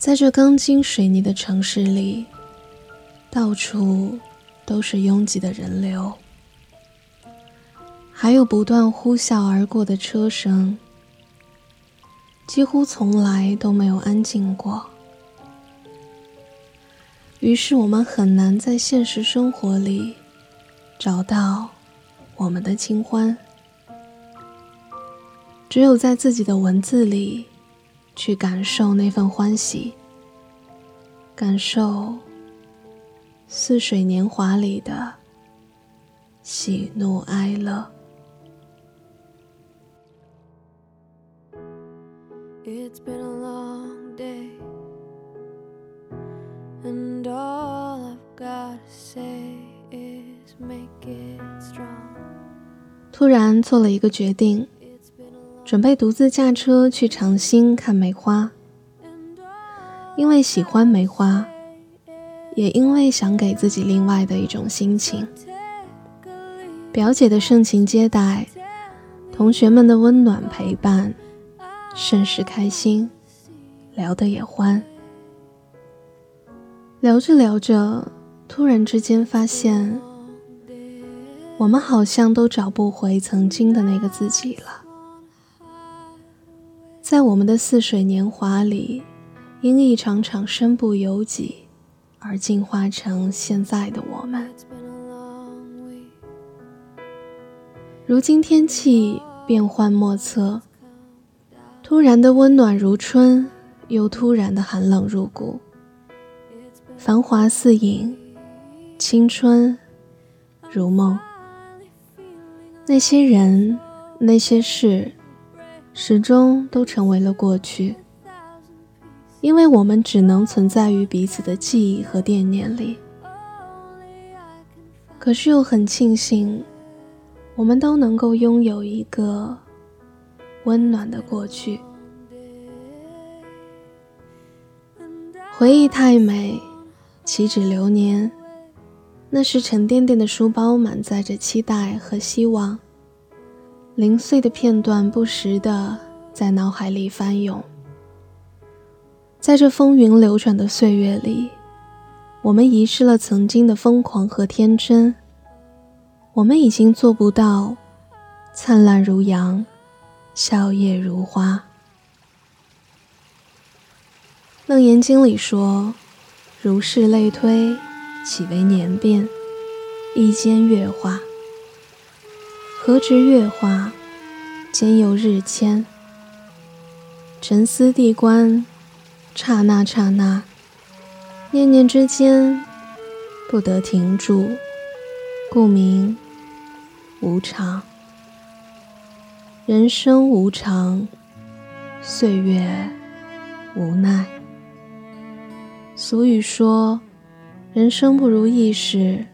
在这钢筋水泥的城市里，到处都是拥挤的人流，还有不断呼啸而过的车声，几乎从来都没有安静过。于是，我们很难在现实生活里找到我们的清欢，只有在自己的文字里。去感受那份欢喜，感受似水年华里的喜怒哀乐。突然做了一个决定。准备独自驾车去长兴看梅花，因为喜欢梅花，也因为想给自己另外的一种心情。表姐的盛情接待，同学们的温暖陪伴，甚是开心，聊得也欢。聊着聊着，突然之间发现，我们好像都找不回曾经的那个自己了。在我们的似水年华里，因一场场身不由己而进化成现在的我们。如今天气变幻莫测，突然的温暖如春，又突然的寒冷入骨。繁华似影，青春如梦。那些人，那些事。始终都成为了过去，因为我们只能存在于彼此的记忆和惦念里。可是又很庆幸，我们都能够拥有一个温暖的过去。回忆太美，岂止流年？那是沉甸甸的书包，满载着期待和希望。零碎的片段不时的在脑海里翻涌，在这风云流转的岁月里，我们遗失了曾经的疯狂和天真。我们已经做不到灿烂如阳，笑靥如花。楞严经里说：“如是类推，岂为年变？一间月华。”何值月华，兼又日迁。沉思地观，刹那刹那，念念之间，不得停住，故名无常。人生无常，岁月无奈。俗语说：“人生不如意事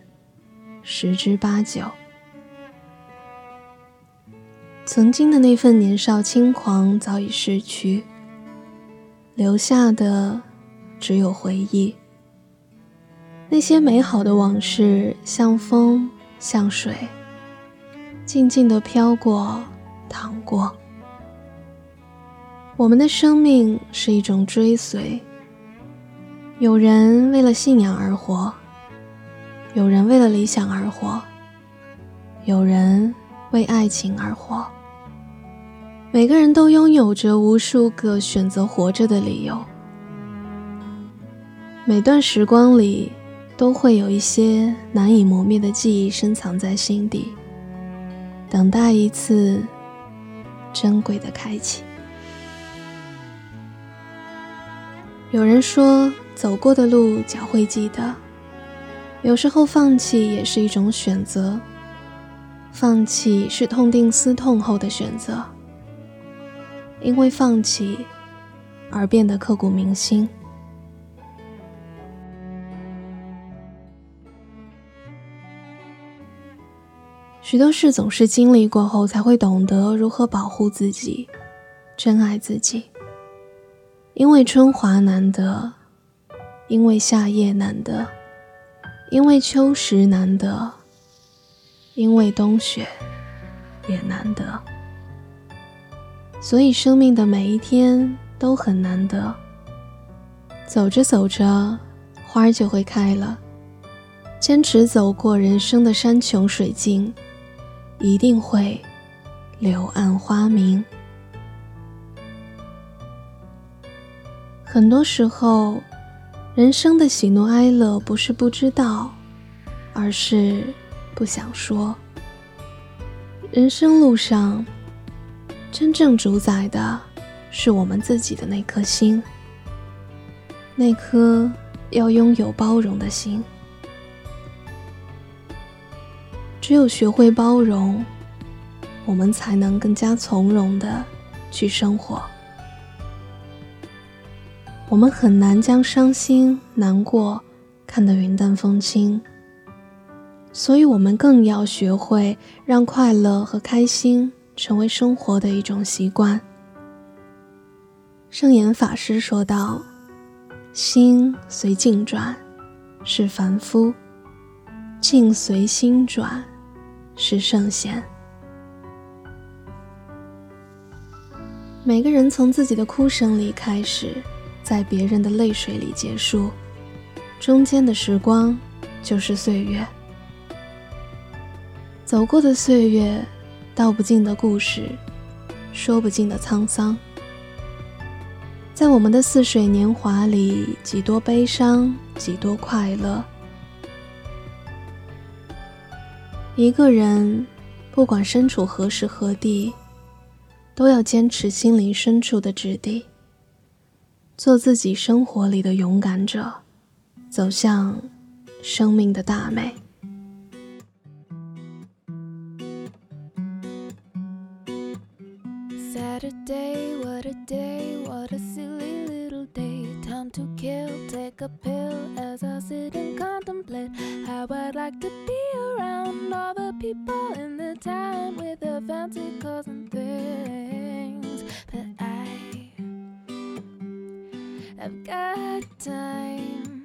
十之八九。”曾经的那份年少轻狂早已逝去，留下的只有回忆。那些美好的往事，像风，像水，静静地飘过，淌过。我们的生命是一种追随，有人为了信仰而活，有人为了理想而活，有人为爱情而活。每个人都拥有着无数个选择活着的理由。每段时光里，都会有一些难以磨灭的记忆深藏在心底，等待一次珍贵的开启。有人说，走过的路脚会记得。有时候，放弃也是一种选择。放弃是痛定思痛后的选择。因为放弃而变得刻骨铭心。许多事总是经历过后，才会懂得如何保护自己，珍爱自己。因为春华难得，因为夏夜难得，因为秋实难得，因为冬雪也难得。所以，生命的每一天都很难得。走着走着，花儿就会开了。坚持走过人生的山穷水尽，一定会柳暗花明。很多时候，人生的喜怒哀乐不是不知道，而是不想说。人生路上，真正主宰的是我们自己的那颗心，那颗要拥有包容的心。只有学会包容，我们才能更加从容的去生活。我们很难将伤心难过看得云淡风轻，所以我们更要学会让快乐和开心成为生活的一种习惯。圣严法师说道：“心随境转，是凡夫；境随心转。”是圣贤。每个人从自己的哭声里开始，在别人的泪水里结束，中间的时光就是岁月。走过的岁月，道不尽的故事，说不尽的沧桑。在我们的似水年华里，几多悲伤，几多快乐。一个人，不管身处何时何地，都要坚持心灵深处的质地，做自己生活里的勇敢者，走向生命的大美。Contemplate how I'd like to be around all the people in the town with their fancy cars and things. But I have got time.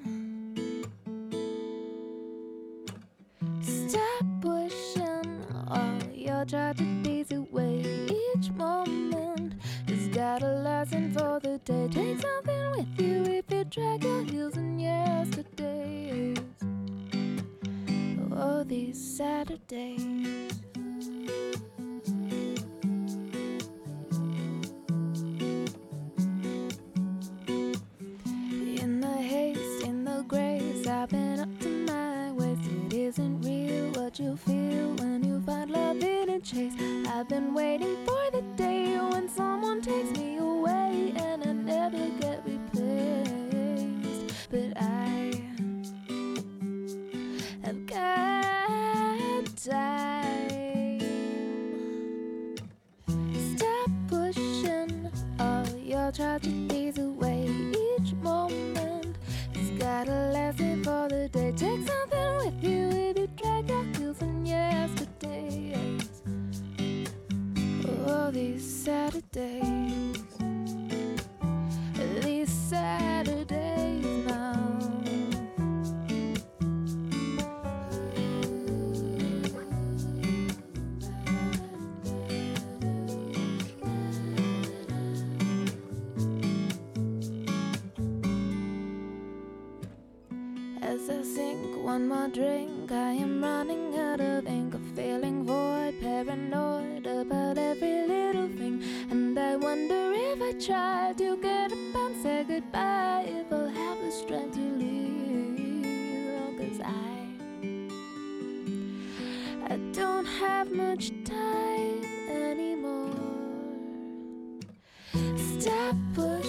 As I sink one more drink, I am running out of ink, of feeling void, paranoid about every little thing. And I wonder if I try to get up and say goodbye, if I'll have the strength to leave. Oh, Cause I, I don't have much time anymore. Stop.